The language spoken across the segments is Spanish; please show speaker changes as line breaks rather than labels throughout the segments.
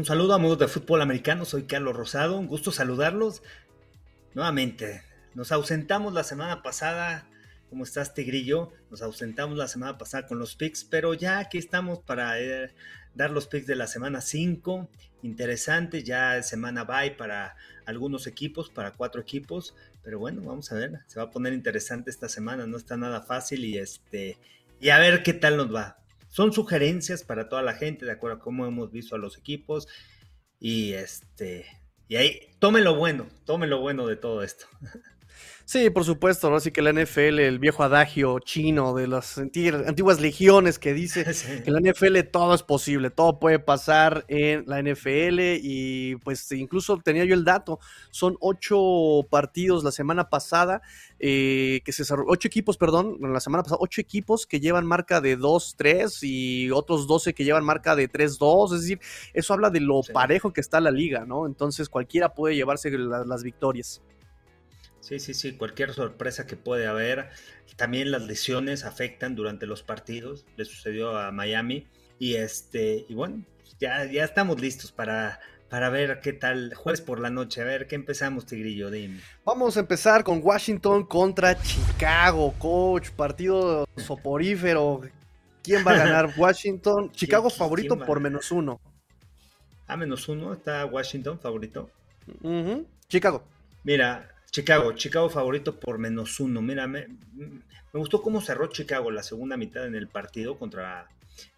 Un saludo amigos de fútbol americano, soy Carlos Rosado, un gusto saludarlos. Nuevamente, nos ausentamos la semana pasada, ¿cómo estás Tigrillo? Nos ausentamos la semana pasada con los picks, pero ya aquí estamos para eh, dar los picks de la semana 5. Interesante, ya semana bye para algunos equipos, para cuatro equipos, pero bueno, vamos a ver, se va a poner interesante esta semana, no está nada fácil y este y a ver qué tal nos va. Son sugerencias para toda la gente, de acuerdo a cómo hemos visto a los equipos. Y este. Y ahí, tome lo bueno, tome lo bueno de todo esto.
Sí, por supuesto, ¿no? Así que la NFL, el viejo adagio chino de las antiguas legiones que dice que en la NFL todo es posible, todo puede pasar en la NFL y pues incluso tenía yo el dato, son ocho partidos la semana pasada, eh, que se ocho equipos, perdón, la semana pasada, ocho equipos que llevan marca de 2-3 y otros 12 que llevan marca de 3-2, es decir, eso habla de lo parejo que está la liga, ¿no? Entonces cualquiera puede llevarse las victorias.
Sí, sí, sí, cualquier sorpresa que puede haber. También las lesiones afectan durante los partidos. Le sucedió a Miami. Y este, y bueno, ya, ya estamos listos para, para ver qué tal jueves por la noche. A ver, ¿qué empezamos, Tigrillo? Dime.
Vamos a empezar con Washington contra Chicago, coach. Partido soporífero. ¿Quién va a ganar? Washington. Chicago favorito por menos uno.
A menos uno está Washington favorito.
Chicago.
Mira, Chicago, Chicago favorito por menos uno. Mira, me, gustó cómo cerró Chicago la segunda mitad en el partido contra,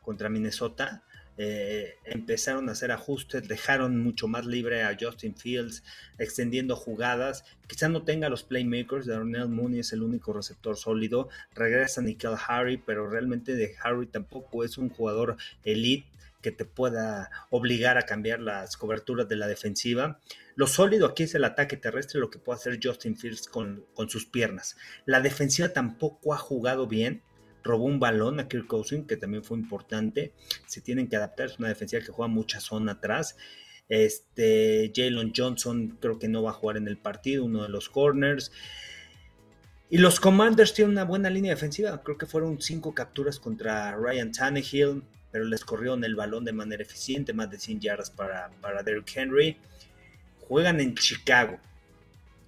contra Minnesota. Eh, empezaron a hacer ajustes, dejaron mucho más libre a Justin Fields, extendiendo jugadas. Quizá no tenga los playmakers, Darnell Mooney es el único receptor sólido. Regresa Nickel Harry, pero realmente de Harry tampoco es un jugador elite que te pueda obligar a cambiar las coberturas de la defensiva. Lo sólido aquí es el ataque terrestre, lo que puede hacer Justin Fields con, sus piernas. La defensiva tampoco ha jugado bien. Robó un balón a Kirk Cousins, que también fue importante. Se tienen que adaptar, es una defensiva que juega mucha zona atrás. Este, Jalen Johnson creo que no va a jugar en el partido, uno de los corners. Y los Commanders tienen una buena línea defensiva. Creo que fueron cinco capturas contra Ryan Tannehill pero les corrieron el balón de manera eficiente, más de 100 yardas para, para Derrick Henry. Juegan en Chicago.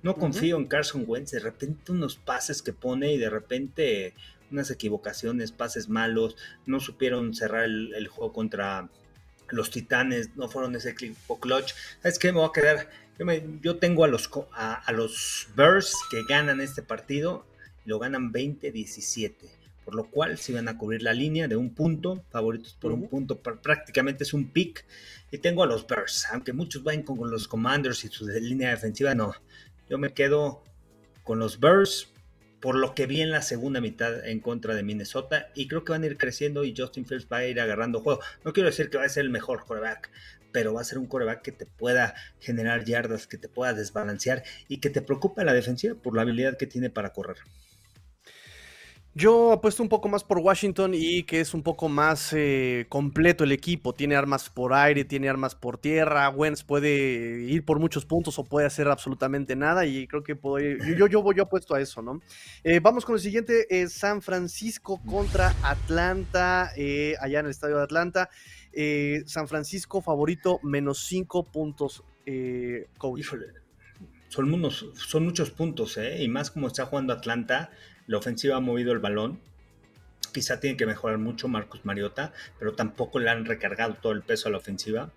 No confío en Carson Wentz, de repente unos pases que pone y de repente unas equivocaciones, pases malos, no supieron cerrar el, juego contra los Titanes, no fueron ese equipo clutch. ¿Sabes qué? Me voy a quedar. Yo, tengo a los, a, a los Bears que ganan este partido, lo ganan 20-17 por lo cual si van a cubrir la línea de un punto, favoritos por un punto, prácticamente es un pick. Y tengo a los Bears, aunque muchos vayan con los Commanders y su línea defensiva, no. Yo me quedo con los Bears por lo que vi en la segunda mitad en contra de Minnesota y creo que van a ir creciendo y Justin Fields va a ir agarrando juego. No quiero decir que va a ser el mejor quarterback, pero va a ser un quarterback que te pueda generar yardas, que te pueda desbalancear y que te preocupe la defensiva por la habilidad que tiene para correr.
Yo apuesto un poco más por Washington y que es un poco más eh, completo el equipo. Tiene armas por aire, tiene armas por tierra. Wentz puede ir por muchos puntos o puede hacer absolutamente nada. Y creo que puedo ir, yo, yo, yo, apuesto a eso, ¿no? Eh, vamos con el siguiente: eh, San Francisco contra Atlanta, allá en el estadio de Atlanta. San Francisco favorito, menos cinco puntos.
Son, unos, son muchos puntos, ¿eh? Y más como está jugando Atlanta la ofensiva ha movido el balón. Quizá tiene que mejorar mucho Marcus Mariota, pero tampoco le han recargado todo el peso a la ofensiva.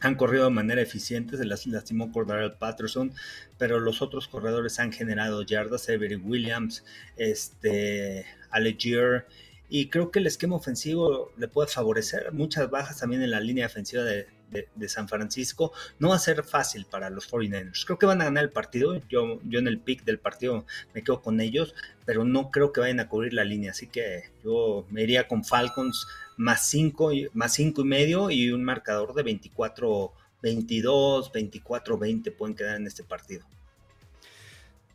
Han corrido de manera eficiente, se las lastimó Cordarel Patterson, pero los otros corredores han generado yardas, Avery Williams, este, Allegier, y creo que el esquema ofensivo le puede favorecer. Muchas bajas también en la línea defensiva de, de, San Francisco, no va a ser fácil para los 49ers. Creo que van a ganar el partido, yo, yo en el pick del partido me quedo con ellos, pero no creo que vayan a cubrir la línea, así que yo me iría con Falcons más 5 más cinco y medio y un marcador de 24 22, 24 20 pueden quedar en este partido.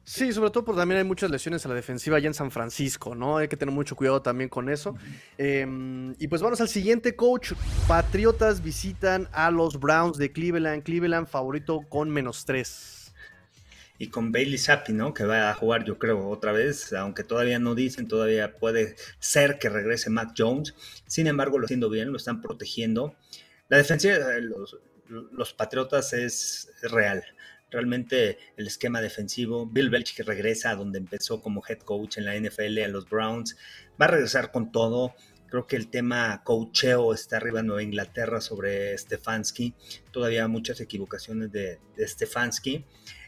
Sí, sobre todo porque también hay muchas lesiones a la defensiva allá en San Francisco, ¿no? Hay que tener mucho cuidado también con eso. Em, y pues vamos al siguiente coach. Patriotas visitan a los Browns de Cleveland. Cleveland favorito con menos tres.
Y con Bailey Zappi, ¿no? Que va a jugar, yo creo, otra vez, aunque todavía no dicen, todavía puede ser que regrese Matt Jones. Sin embargo, lo haciendo bien, lo están protegiendo. La defensiva, los, los Patriotas es real. Realmente el esquema defensivo, Bill Belichick regresa a donde empezó como head coach en la NFL a los Browns, va a regresar con todo. Creo que el tema coacheo está arriba en Nueva Inglaterra sobre Stefanski. Todavía muchas equivocaciones de, Stefanski.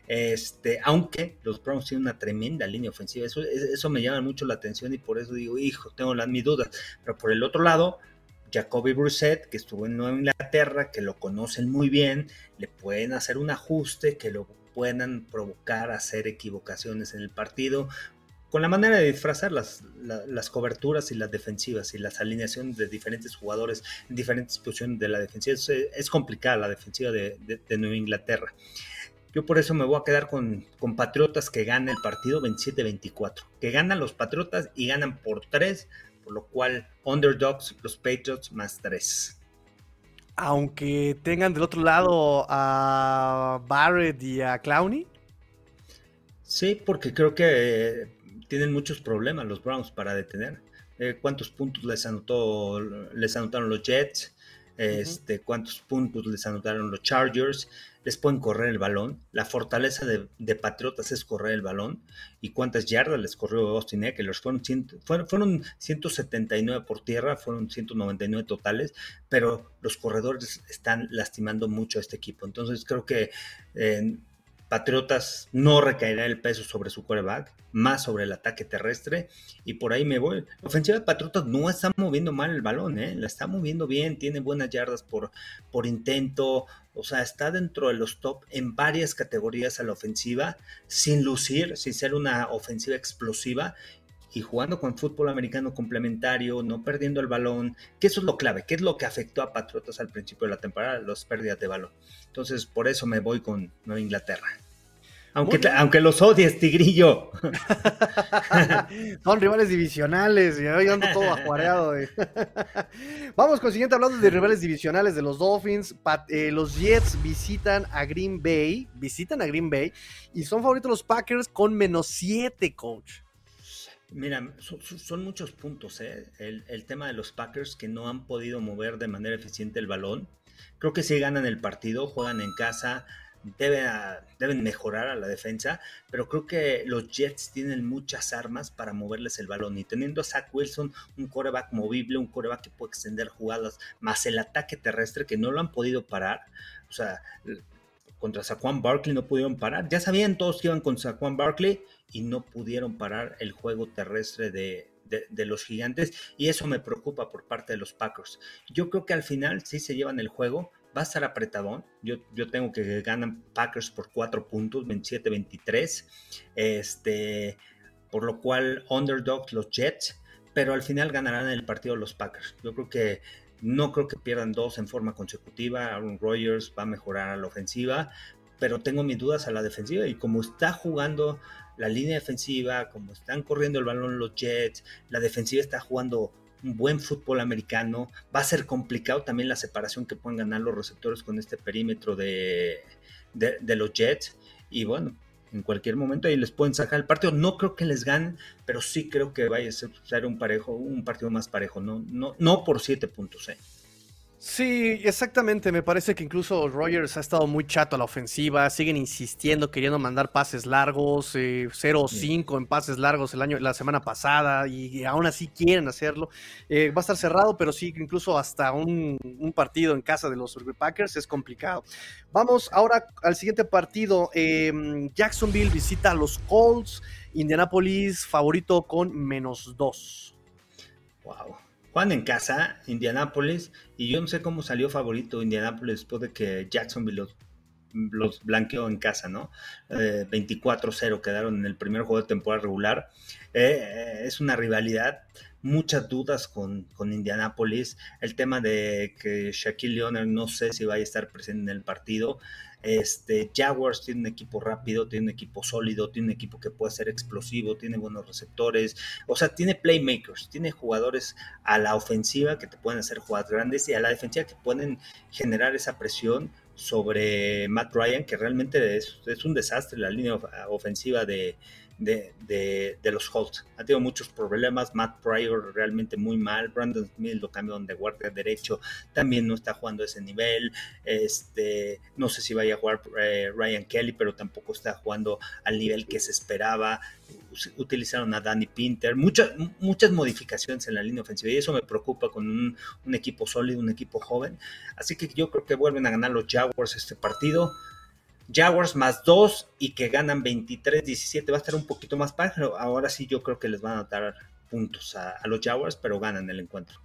Este, aunque los Browns tienen una tremenda línea ofensiva, eso, eso me llama mucho la atención y por eso digo, hijo, tengo las mis dudas. Pero por el otro lado, Jacoby Brissett, que estuvo en Nueva Inglaterra, que lo conocen muy bien, le pueden hacer un ajuste que lo puedan provocar hacer equivocaciones en el partido, con la manera de disfrazar las, las, coberturas y las defensivas y las alineaciones de diferentes jugadores en diferentes posiciones de la defensiva. Es, complicada la defensiva de, Nueva Inglaterra. Yo por eso me voy a quedar con, con Patriotas que gana el partido 27-24. Que ganan los Patriotas y ganan por 3 por lo cual underdogs los Patriots más 3.
Aunque tengan del otro lado a Barrett y a Clowney.
Sí, porque creo que eh, tienen muchos problemas los Browns para detener. Eh, ¿Cuántos puntos les anotó, les anotaron los Jets? Este, ¿Cuántos puntos les anotaron los Chargers? Les pueden correr el balón. La fortaleza de, Patriotas es correr el balón. ¿Y cuántas yardas les corrió Austin Eckler? Fueron, fueron, fueron 179 por tierra, fueron 199 totales, pero los corredores están lastimando mucho a este equipo. Entonces creo que eh, Patriotas no recaerá el peso sobre su quarterback, más sobre el ataque terrestre, y por ahí me voy. La ofensiva de Patriotas no está moviendo mal el balón, ¿eh? la está moviendo bien, tiene buenas yardas por, por intento, o sea, está dentro de los top en varias categorías a la ofensiva, sin lucir, sin ser una ofensiva explosiva, y jugando con fútbol americano complementario, no perdiendo el balón, que eso es lo clave, que es lo que afectó a Patriotas al principio de la temporada, las pérdidas de balón. Entonces, por eso me voy con Nueva Inglaterra. Aunque, aunque los odies, Tigrillo.
Son rivales divisionales. Y yo ando todo ajuareado. Vamos con el siguiente hablando de rivales divisionales de los Dolphins. Eh, los Jets visitan a Green Bay. Visitan a Green Bay. Y son favoritos los Packers con menos 7, coach.
Mira, son, muchos puntos. ¿eh? El, tema de los Packers que no han podido mover de manera eficiente el balón. Creo que si ganan el partido, juegan en casa deben, mejorar a la defensa, pero creo que los Jets tienen muchas armas para moverles el balón y teniendo a Zach Wilson, un coreback movible, un coreback que puede extender jugadas, más el ataque terrestre que no lo han podido parar, o sea, contra Saquon Barkley no pudieron parar, ya sabían todos que iban con Saquon Barkley y no pudieron parar el juego terrestre de, de, los gigantes y eso me preocupa por parte de los Packers. Yo creo que al final sí se llevan el juego, va a estar apretadón. Yo, yo tengo que ganan Packers por 4 puntos, 27-23. Este, por lo cual, underdog los Jets, pero al final ganarán el partido los Packers. Yo creo que no creo que pierdan dos en forma consecutiva. Aaron Rodgers va a mejorar a la ofensiva, pero tengo mis dudas a la defensiva y como está jugando la línea defensiva, como están corriendo el balón los Jets, la defensiva está jugando un buen fútbol americano. Va a ser complicado también la separación que pueden ganar los receptores con este perímetro de, de, los Jets. Y bueno, en cualquier momento ahí les pueden sacar el partido. No creo que les ganen, pero sí creo que vaya a ser un parejo, un partido más parejo. No, no, no por siete puntos, ¿eh?
Sí, exactamente. Me parece que incluso Rogers ha estado muy chato a la ofensiva. Siguen insistiendo, queriendo mandar pases largos, 0-5 eh, en pases largos el año, la semana pasada, y, aún así quieren hacerlo. Eh, va a estar cerrado, pero sí, incluso hasta un, partido en casa de los Packers es complicado. Vamos ahora al siguiente partido. Em, Jacksonville visita a los Colts. Indianapolis favorito con menos 2.
Wow. Juan en casa, Indianapolis, y yo no sé cómo salió favorito Indianapolis después de que Jacksonville los, los blanqueó en casa, ¿no? 24-0 eh, quedaron en el primer juego de temporada regular. Eh, eh, es una rivalidad, muchas dudas con, con Indianapolis. El tema de que Shaquille Leonard no sé si va a estar presente en el partido. Este, Jaguars tiene un equipo rápido, tiene un equipo sólido, tiene un equipo que puede ser explosivo, tiene buenos receptores, o sea, tiene playmakers, tiene jugadores a la ofensiva que te pueden hacer jugadas grandes y a la defensiva que pueden generar esa presión sobre Matt Ryan, que realmente es un desastre la línea ofensiva de, de, los Holtz. Ha tenido muchos problemas. Matt Pryor realmente muy mal. Brandon Smith lo cambiaron de guardia derecho. También no está jugando a ese nivel. Este, no sé si vaya a jugar eh, Ryan Kelly, pero tampoco está jugando al nivel que se esperaba. Utilizaron a Danny Pinter. Muchas, muchas modificaciones en la línea ofensiva y eso me preocupa con un equipo sólido, un equipo joven. Así que yo creo que vuelven a ganar los Jaguars este partido. Jaguars más 2 y que ganan 23-17. Va a estar un poquito más pero Ahora sí yo creo que les van a dar puntos a, los Jaguars, pero ganan el encuentro.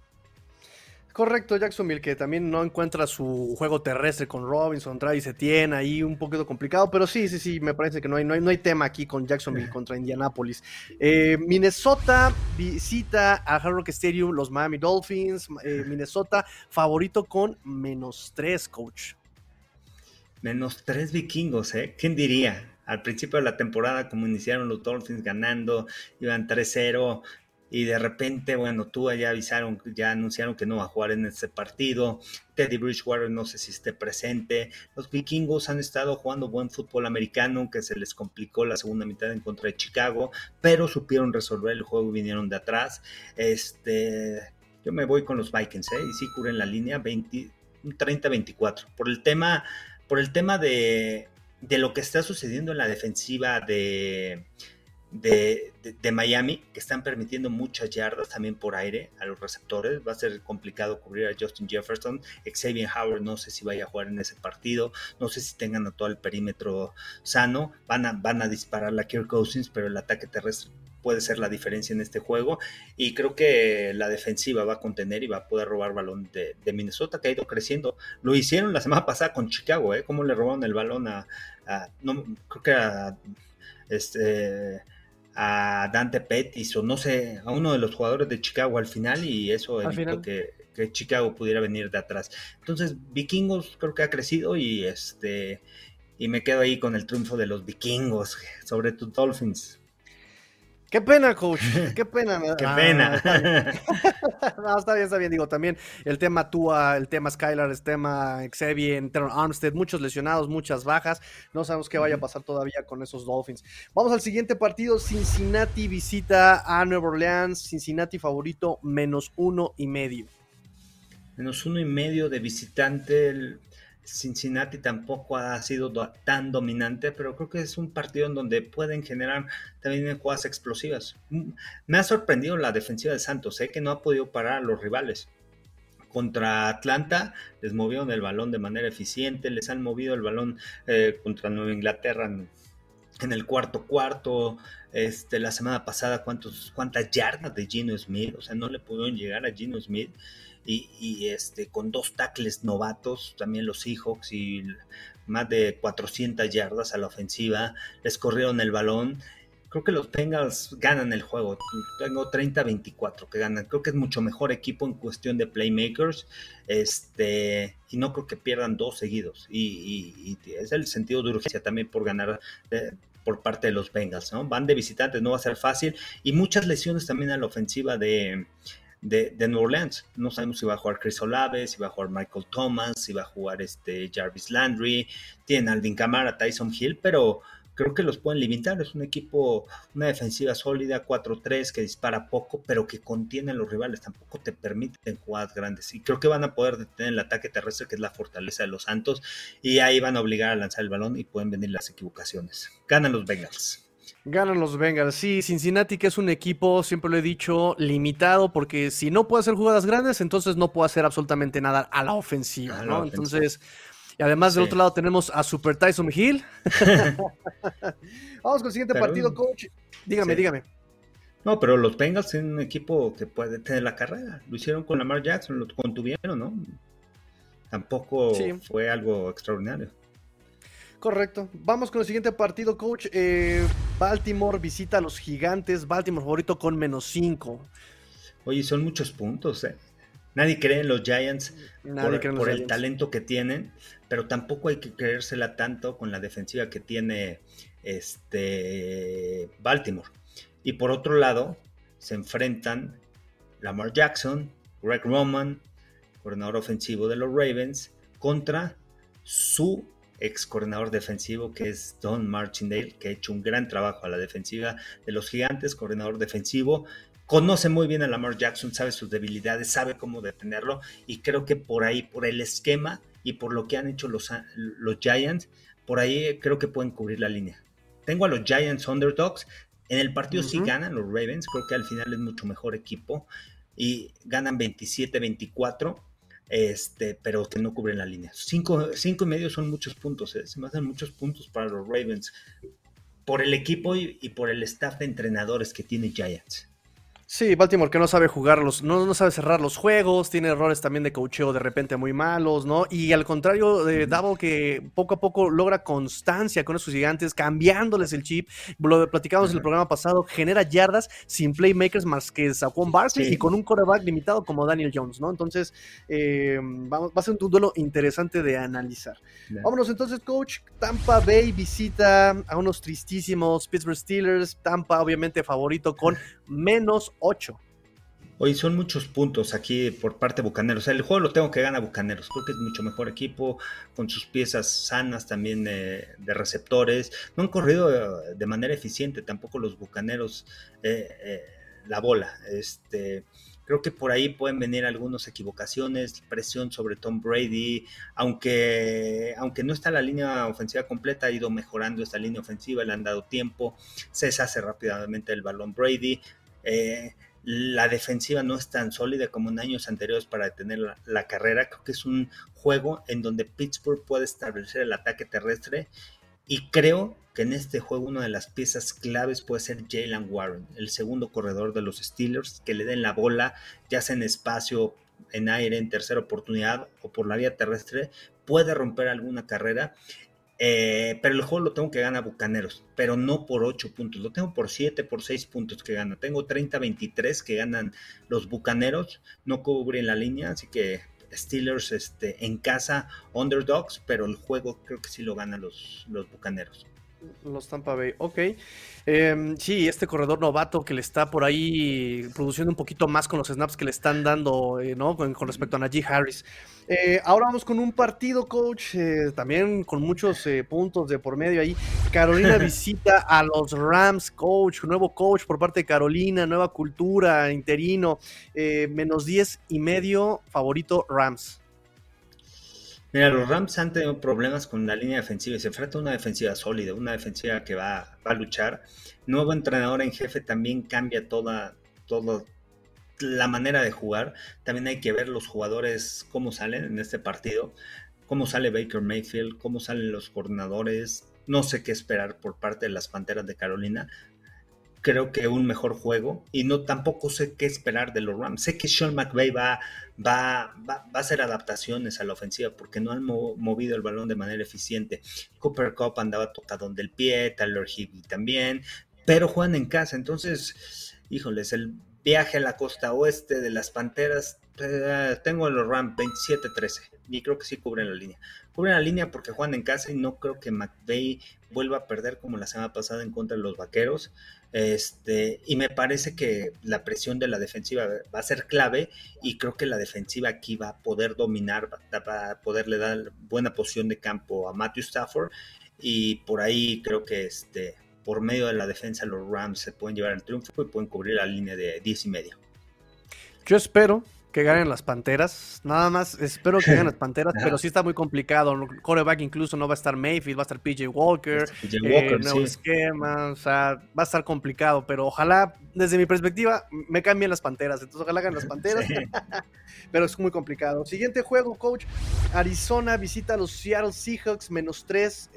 Correcto, Jacksonville, que también no encuentra su juego terrestre con Robinson, Travis Etienne, ahí un poquito complicado, pero sí, sí, sí, me parece que no hay, no hay, no hay tema aquí con Jacksonville contra Indianapolis. Eh, Minnesota visita a Hard Rock Stadium los Miami Dolphins, eh, Minnesota favorito con menos 3, coach.
Menos tres vikingos, ¿eh? ¿Quién diría? Al principio de la temporada, como iniciaron los Dolphins ganando, iban 3-0, y de repente, bueno, tú ya avisaron, ya anunciaron que no va a jugar en este partido. Teddy Bridgewater no sé si esté presente. Los vikingos han estado jugando buen fútbol americano, que se les complicó la segunda mitad en contra de Chicago, pero supieron resolver el juego y vinieron de atrás. Este, yo me voy con los Vikings, ¿eh? Y sí cubren la línea 30-24. Por el tema por el tema de, lo que está sucediendo en la defensiva de, de, Miami, que están permitiendo muchas yardas también por aire a los receptores. Va a ser complicado cubrir a Justin Jefferson. Xavier Howard no sé si vaya a jugar en ese partido. No sé si tengan a todo el perímetro sano. Van a, van a disparar la Kirk Cousins, pero el ataque terrestre puede ser la diferencia en este juego. Y creo que la defensiva va a contener y va a poder robar balón de, Minnesota, que ha ido creciendo. Lo hicieron la semana pasada con Chicago, ¿eh? Cómo le robaron el balón a, no, creo que a, este, a Dante Pettis o no sé, a uno de los jugadores de Chicago al final y eso evitó que, que, Chicago pudiera venir de atrás. Entonces, Vikingos creo que ha crecido y este y me quedo ahí con el triunfo de los Vikingos sobre tus Dolphins.
Qué pena, coach. Qué pena.
Qué pena.
Ah, no, está bien, está bien. Digo, también el tema Tua, el tema Skylar, el tema Xavier, Teron Armstead, muchos lesionados, muchas bajas. No sabemos qué vaya a pasar todavía con esos Dolphins. Vamos al siguiente partido. Cincinnati visita a Nueva Orleans. Cincinnati favorito, menos uno y medio.
Menos uno y medio de visitante. Cincinnati tampoco ha sido tan dominante, pero creo que es un partido en donde pueden generar también jugadas explosivas. Mm, me ha sorprendido la defensiva de Santos, sé que no ha podido parar a los rivales. Contra Atlanta les movieron el balón de manera eficiente, les han movido el balón eh, contra Nueva Inglaterra en, el cuarto cuarto. Este, la semana pasada, ¿cuántos, cuántas yardas de Gino Smith, o sea, no le pudieron llegar a Gino Smith y, este, con dos tackles novatos, también los Seahawks y más de 400 yardas a la ofensiva, les corrieron el balón. Creo que los Bengals ganan el juego. Tengo 30-24 que ganan. Creo que es mucho mejor equipo en cuestión de playmakers. Este, y no creo que pierdan dos seguidos. Y, es el sentido de urgencia también por ganar eh, por parte de los Bengals. ¿no? Van de visitantes, no va a ser fácil. Y muchas lesiones también a la ofensiva de, de, de New Orleans. No sabemos si va a jugar Chris Olave, si va a jugar Michael Thomas, si va a jugar este Jarvis Landry, tienen Alvin Kamara, Tyson Hill, pero creo que los pueden limitar. Es un equipo, una defensiva sólida, 4-3, que dispara poco, pero que contiene a los rivales. Tampoco te permiten jugadas grandes. Y creo que van a poder detener el ataque terrestre, que es la fortaleza de los Santos. Y ahí van a obligar a lanzar el balón y pueden venir las equivocaciones. Ganan los Bengals.
Ganan los Bengals. Sí, Cincinnati, que es un equipo, siempre lo he dicho, limitado, porque si no puede hacer jugadas grandes, entonces no puede hacer absolutamente nada a la ofensiva, ¿no? Entonces, y además del otro lado tenemos a Super Tyson Hill. Vamos con el siguiente partido, coach. Dígame, dígame.
No, pero los Bengals tienen un equipo que puede tener la carrera. Lo hicieron con Lamar Jackson, lo contuvieron, ¿no? Tampoco fue algo extraordinario.
Correcto. Vamos con el siguiente partido, coach. Eh, Baltimore visita a los gigantes. Baltimore favorito con menos 5.
Oye, son muchos puntos, ¿eh? Nadie cree en los Giants por, el talento que tienen, pero tampoco hay que creérsela tanto con la defensiva que tiene este Baltimore. Y por otro lado, se enfrentan Lamar Jackson, Greg Roman, coordinador ofensivo de los Ravens, contra su ex coordinador defensivo, que es Don Martindale, que ha hecho un gran trabajo a la defensiva de los gigantes, coordinador defensivo. Conoce muy bien a Lamar Jackson, sabe sus debilidades, sabe cómo detenerlo y creo que por ahí, por el esquema y por lo que han hecho los, los Giants, por ahí creo que pueden cubrir la línea. Tengo a los Giants underdogs. En el partido sí ganan los Ravens, creo que al final es mucho mejor equipo y ganan 27-24 este, pero que no cubren la línea. Cinco, cinco y medio son muchos puntos, ¿eh? se me hacen muchos puntos para los Ravens por el equipo y, y, por el staff de entrenadores que tiene Giants.
Sí, Baltimore que no sabe jugar los, no, no sabe cerrar los juegos, tiene errores también de cocheo de repente muy malos, ¿no? Y al contrario de Double que poco a poco logra constancia con esos gigantes, cambiándoles el chip, lo platicamos en el programa pasado, genera yardas sin playmakers más que Saquon Barkley y con un coreback limitado como Daniel Jones, ¿no? Entonces, eh, va, a ser un duelo interesante de analizar. Vámonos entonces, coach. Tampa Bay visita a unos tristísimos Pittsburgh Steelers. Tampa, obviamente, favorito con menos 8.
Hoy son muchos puntos aquí por parte de Bucaneros. el juego lo tengo que ganar Bucaneros. Creo que es mucho mejor equipo, con sus piezas sanas también de receptores. No han corrido eh, de manera eficiente tampoco los Bucaneros eh, eh, la bola. Este, creo que por ahí pueden venir algunas equivocaciones, presión sobre Tom Brady, aunque, aunque no está la línea ofensiva completa, ha ido mejorando esta línea ofensiva, le han dado tiempo, se deshace rápidamente el balón Brady, eh, la defensiva no es tan sólida como en años anteriores para detener la, carrera. Creo que es un juego en donde Pittsburgh puede establecer el ataque terrestre y creo que en este juego una de las piezas claves puede ser Jalen Warren, el segundo corredor de los Steelers, que le den la bola, ya sea en espacio, en aire, en tercera oportunidad o por la vía terrestre, puede romper alguna carrera eh, pero el juego lo tengo que ganar Bucaneros, pero no por 8 puntos, lo tengo por 7, por 6 puntos que gana. Tengo 30-23 que ganan los Bucaneros, no cubren la línea, así que Steelers este, en casa, underdogs, pero el juego creo que sí lo ganan los, los Bucaneros.
Los Tampa Bay, ok. Em, sí, este corredor novato que le está por ahí produciendo un poquito más con los snaps que le están dando, eh, ¿no? Con, respecto a Najee Harris. Eh, ahora vamos con un partido, coach, eh, también con muchos puntos de por medio ahí. Carolina visita a los Rams, coach, nuevo coach por parte de Carolina, nueva cultura, interino, menos 10 y medio, favorito Rams.
Mira, los Rams han tenido problemas con la línea defensiva y se enfrenta a una defensiva sólida, una defensiva que va, a luchar. Nuevo entrenador en jefe también cambia toda, toda la manera de jugar. También hay que ver los jugadores cómo salen en este partido, cómo sale Baker Mayfield, cómo salen los coordinadores. No sé qué esperar por parte de las Panteras de Carolina, creo que un mejor juego y no tampoco sé qué esperar de los Rams. Sé que Sean McVay va, va, va, a hacer adaptaciones a la ofensiva porque no han movido el balón de manera eficiente. Cooper Cup andaba tocado del pie, Tyler Higbee también, pero juegan en casa, entonces, híjoles, el viaje a la costa oeste de las Panteras, eh, tengo los Rams 27-13 y creo que sí cubren la línea. Cubren la línea porque juegan en casa y no creo que McVay vuelva a perder como la semana pasada en contra de los Vaqueros. Este, y me parece que la presión de la defensiva va a ser clave y creo que la defensiva aquí va a poder dominar, va a poderle dar buena posición de campo a Matthew Stafford y por ahí creo que este, por medio de la defensa los Rams se pueden llevar el triunfo y pueden cubrir la línea de 10 y medio.
Yo espero que ganen las Panteras. Nada más espero que ganen las Panteras, pero sí está muy complicado. Coreback incluso no va a estar Mayfield, va a estar PJ Walker, PJ Walker eh, nuevo esquema, o sea, va a estar complicado, pero ojalá, desde mi perspectiva, me cambien las Panteras. Entonces, ojalá ganen las Panteras, pero es muy complicado. Siguiente juego, coach. Arizona visita a los Seattle Seahawks, menos 3,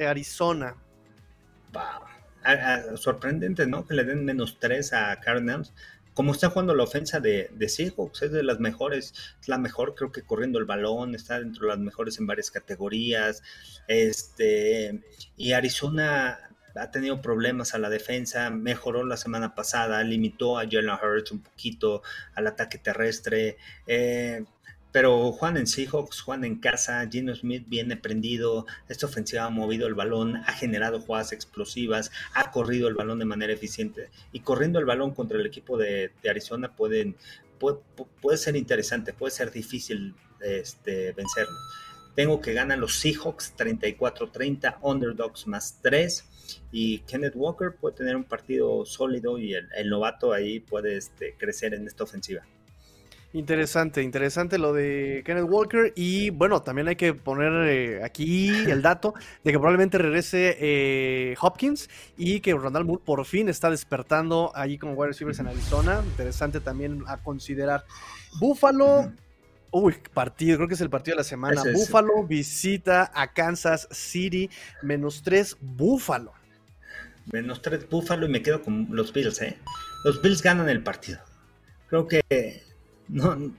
Arizona.
sorprendente, ¿no? Que le den menos 3 a Cardinals como está jugando la ofensa de, de Seahawks, es de las mejores, es la mejor creo que corriendo el balón, está dentro de las mejores en varias categorías, este, y Arizona ha tenido problemas a la defensa, mejoró la semana pasada, limitó a Jalen Hurts un poquito al ataque terrestre, eh, pero Juan en Seahawks, Juan en casa, Gino Smith viene prendido, esta ofensiva ha movido el balón, ha generado jugadas explosivas, ha corrido el balón de manera eficiente y corriendo el balón contra el equipo de, Arizona pueden, puede, ser interesante, puede ser difícil este, vencerlo. Tengo que ganar los Seahawks 34-30, underdogs más 3. Y Kenneth Walker puede tener un partido sólido y el, novato ahí puede este, crecer en esta ofensiva.
Interesante, interesante lo de Kenneth Walker. Y bueno, también hay que poner eh, aquí el dato de que probablemente regrese eh, Hopkins y que Randall Moore por fin está despertando ahí como wide receivers en Arizona. Interesante también a considerar. Buffalo. Uy, partido, creo que es el partido de la semana. Buffalo visita a Kansas City, menos tres, Buffalo.
Menos tres, Buffalo y me quedo con los Bills, ¿eh? Los Bills ganan el partido. Creo que no,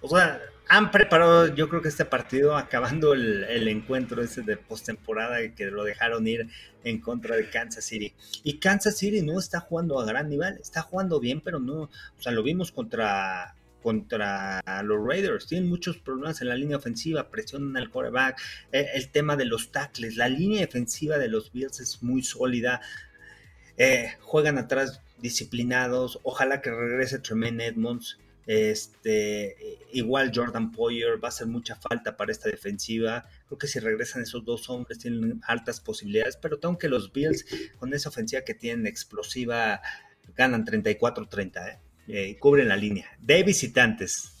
o sea, han preparado, yo creo que este partido, acabando el, encuentro ese de postemporada que lo dejaron ir en contra de Kansas City. Y Kansas City no está jugando a gran nivel, está jugando bien, pero no, o sea, lo vimos contra contra los Raiders. Tienen muchos problemas en la línea ofensiva, presionan al quarterback, el, el tema de los tackles, la línea defensiva de los Bills es muy sólida. Eh, juegan atrás disciplinados. Ojalá que regrese Tremaine Edmonds. Este, igual Jordan Poyer va a hacer mucha falta para esta defensiva. Creo que si regresan esos dos hombres tienen altas posibilidades, pero tengo que los Bills con esa ofensiva que tienen explosiva ganan 34-30 ¿eh? ¿eh? y cubren la línea. De visitantes.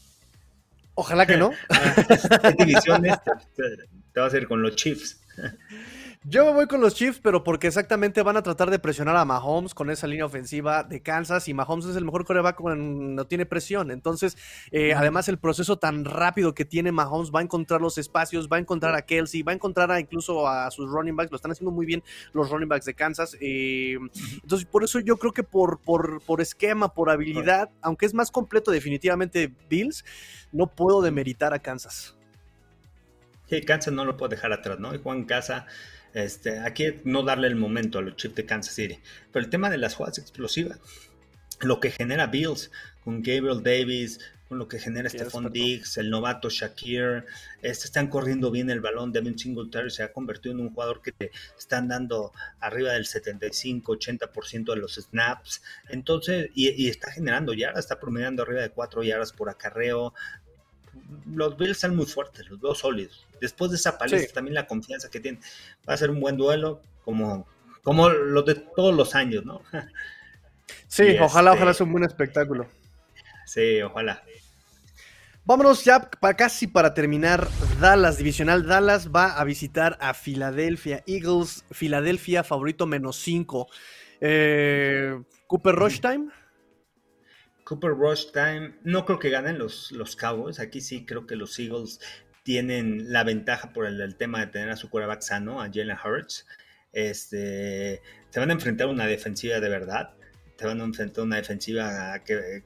Ojalá que no.
Ah, divisiones te, te va a hacer con los Chiefs.
Yo me voy con los Chiefs, pero porque exactamente van a tratar de presionar a Mahomes con esa línea ofensiva de Kansas y Mahomes es el mejor coreback cuando no tiene presión. Entonces, eh, además el proceso tan rápido que tiene Mahomes va a encontrar los espacios, va a encontrar a Kelsey, va a encontrar a, incluso a sus running backs. Lo están haciendo muy bien los running backs de Kansas. Eh, entonces, por eso yo creo que por, por, por esquema, por habilidad, aunque es más completo definitivamente Bills, no puedo demeritar a Kansas.
Sí, Kansas no lo puede dejar atrás, ¿no? Y Juan Casa este, aquí no darle el momento a los Chiefs de Kansas City. Pero el tema de las jugadas explosivas, lo que genera Bills con Gabriel Davis, con lo que genera Stephon Diggs, el novato Shakir, este, están corriendo bien el balón. Devin Singletary se ha convertido en un jugador que te están dando arriba del 75-80% de los snaps. Entonces, y, y, está generando yardas, está promediando arriba de 4 yardas por acarreo los Bills están muy fuertes, los dos sólidos. Después de esa paliza, también la confianza que tienen. Va a ser un buen duelo, como, como los de todos los años, ¿no?
Sí, ojalá, ojalá sea un buen espectáculo.
Sí, ojalá.
Vámonos ya para casi para terminar. Dallas, divisional Dallas, va a visitar a Philadelphia Eagles. Philadelphia, favorito menos 5. Eh, Cooper Rush Time.
Cooper Rush Time, no creo que ganen los, los Cowboys. Aquí sí creo que los Eagles tienen la ventaja por el, tema de tener a su quarterback sano, a Jalen Hurts. Este, se van a enfrentar a una defensiva de verdad. Se van a enfrentar a una defensiva que,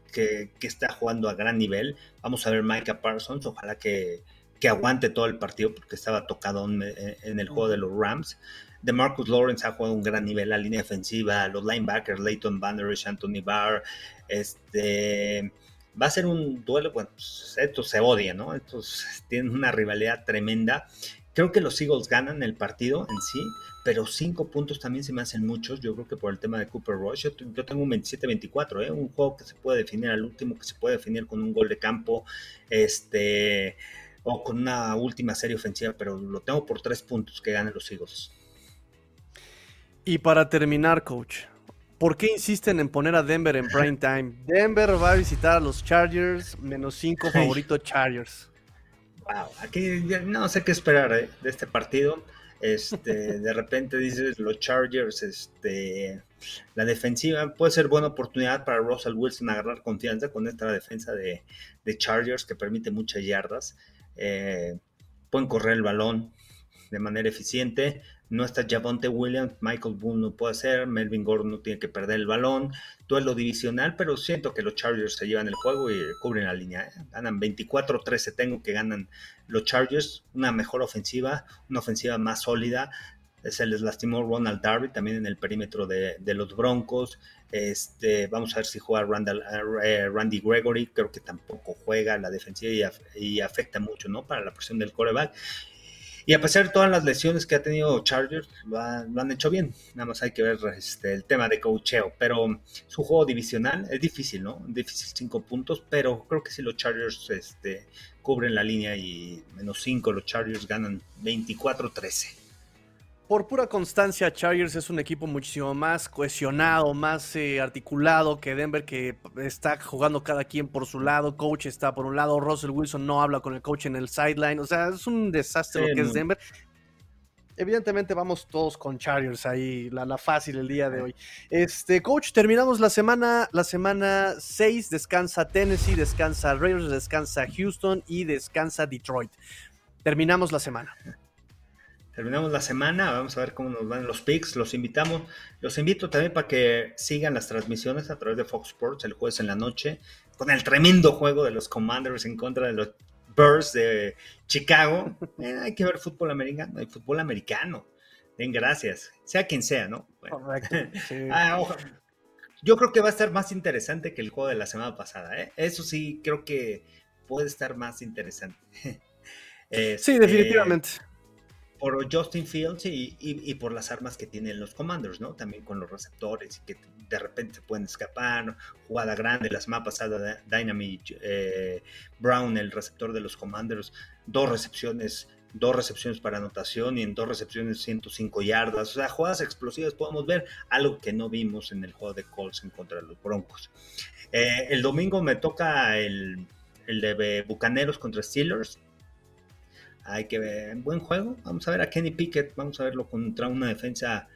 está jugando a gran nivel. Vamos a ver Micah Parsons. Ojalá que, que aguante todo el partido porque estaba tocado en el juego de los Rams de Marcus Lawrence ha jugado un gran nivel, la línea defensiva, los linebackers, Leighton Banderish, Anthony Barr, este va a ser un duelo, bueno, pues, estos se odian, ¿no? Estos tienen una rivalidad tremenda. Creo que los Eagles ganan el partido en sí, pero cinco puntos también se me hacen muchos. Yo creo que por el tema de Cooper Rush, yo, tengo un 27-24, ¿eh? un juego que se puede definir al último, que se puede definir con un gol de campo, este, o con una última serie ofensiva, pero lo tengo por tres puntos que ganen los Eagles.
Y para terminar, coach, ¿por qué insisten en poner a Denver en prime time? Denver va a visitar a los Chargers, menos 5 favorito Chargers.
Wow, aquí no sé qué esperar eh, de este partido. Este, de repente dices los Chargers, este, la defensiva puede ser buena oportunidad para Russell Wilson agarrar confianza con esta defensa de, Chargers que permite muchas yardas. Eh, pueden correr el balón de manera eficiente. No está Javonte Williams, Michael Boone no puede ser, Melvin Gordon no tiene que perder el balón. Duelo divisional, pero siento que los Chargers se llevan el juego y cubren la línea. ¿eh? Ganan 24-13, tengo que ganan los Chargers. Una mejor ofensiva, una ofensiva más sólida. Se les lastimó Ronald Darby también en el perímetro de, los Broncos. Este, vamos a ver si juega eh, Randy Gregory. Creo que tampoco juega la defensiva y, y afecta mucho ¿no? para la presión del coreback. Y a pesar de todas las lesiones que ha tenido Chargers, lo, han hecho bien. Nada más hay que ver este, el tema de coacheo. Pero su juego divisional es difícil, ¿no? Difícil cinco puntos, pero creo que si los Chargers este, cubren la línea y menos cinco, los Chargers ganan 24-13
por pura constancia, Chargers es un equipo muchísimo más cohesionado, más eh, articulado que Denver, que está jugando cada quien por su lado. Coach está por un lado, Russell Wilson no habla con el coach en el sideline. O sea, es un desastre lo que es Denver. Evidentemente vamos todos con Chargers ahí, la, la, fácil el día de hoy. Este, coach, terminamos la semana, la semana 6, descansa Tennessee, descansa Raiders, descansa Houston y descansa Detroit. Terminamos la semana
terminamos la semana, vamos a ver cómo nos van los picks, los invitamos, los invito también para que sigan las transmisiones a través de Fox Sports el jueves en la noche, con el tremendo juego de los Commanders en contra de los Bears de Chicago. Eh, hay que ver fútbol americano, hay fútbol americano. Den gracias, sea quien sea, ¿no? Correcto. Ah, yo creo que va a estar más interesante que el juego de la semana pasada, ¿eh? Eso sí, creo que puede estar más interesante.
sí, definitivamente
por Justin Fields y, por las armas que tienen los Commanders, ¿no? También con los receptores y que de repente se pueden escapar, jugada grande, la semana pasada Dynamic eh, Brown, el receptor de los Commanders, dos recepciones, dos recepciones para anotación y en dos recepciones 105 yardas, o sea, jugadas explosivas, podemos ver algo que no vimos en el juego de Colts contra los Broncos. Eh, el domingo me toca el, el de Bucaneros contra Steelers, hay que ver, buen juego. Vamos a ver a Kenny Pickett, vamos a verlo contra una defensa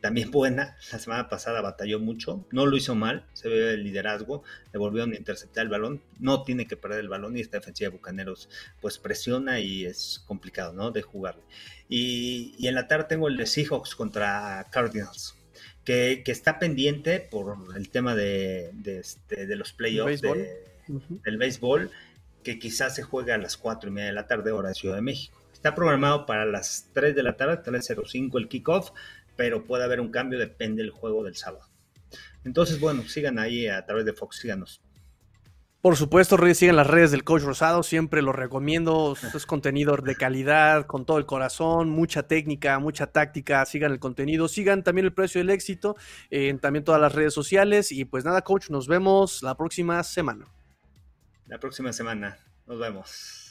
también buena. La semana pasada batalló mucho, no lo hizo mal, se ve el liderazgo, le volvieron a interceptar el balón, no tiene que perder el balón y esta defensiva de Bucaneros pues presiona y es complicado, ¿no? De jugarle. Y, en la tarde tengo el de Seahawks contra Cardinals. Que, está pendiente por el tema de, este, los playoffs del béisbol que quizás se juegue a las 4 y media de la tarde, hora de Ciudad de México. Está programado para las 3 de la tarde, 3.05 el kickoff, pero puede haber un cambio, depende del juego del sábado. Entonces, bueno, sigan ahí a través de Fox, síganos.
Por supuesto, sigan las redes del Coach Rosado, siempre lo recomiendo, es contenido de calidad, con todo el corazón, mucha técnica, mucha táctica, sigan el contenido, sigan también el precio del éxito, en también todas las redes sociales y pues nada, Coach, nos vemos la próxima semana
la próxima semana. Nos vemos.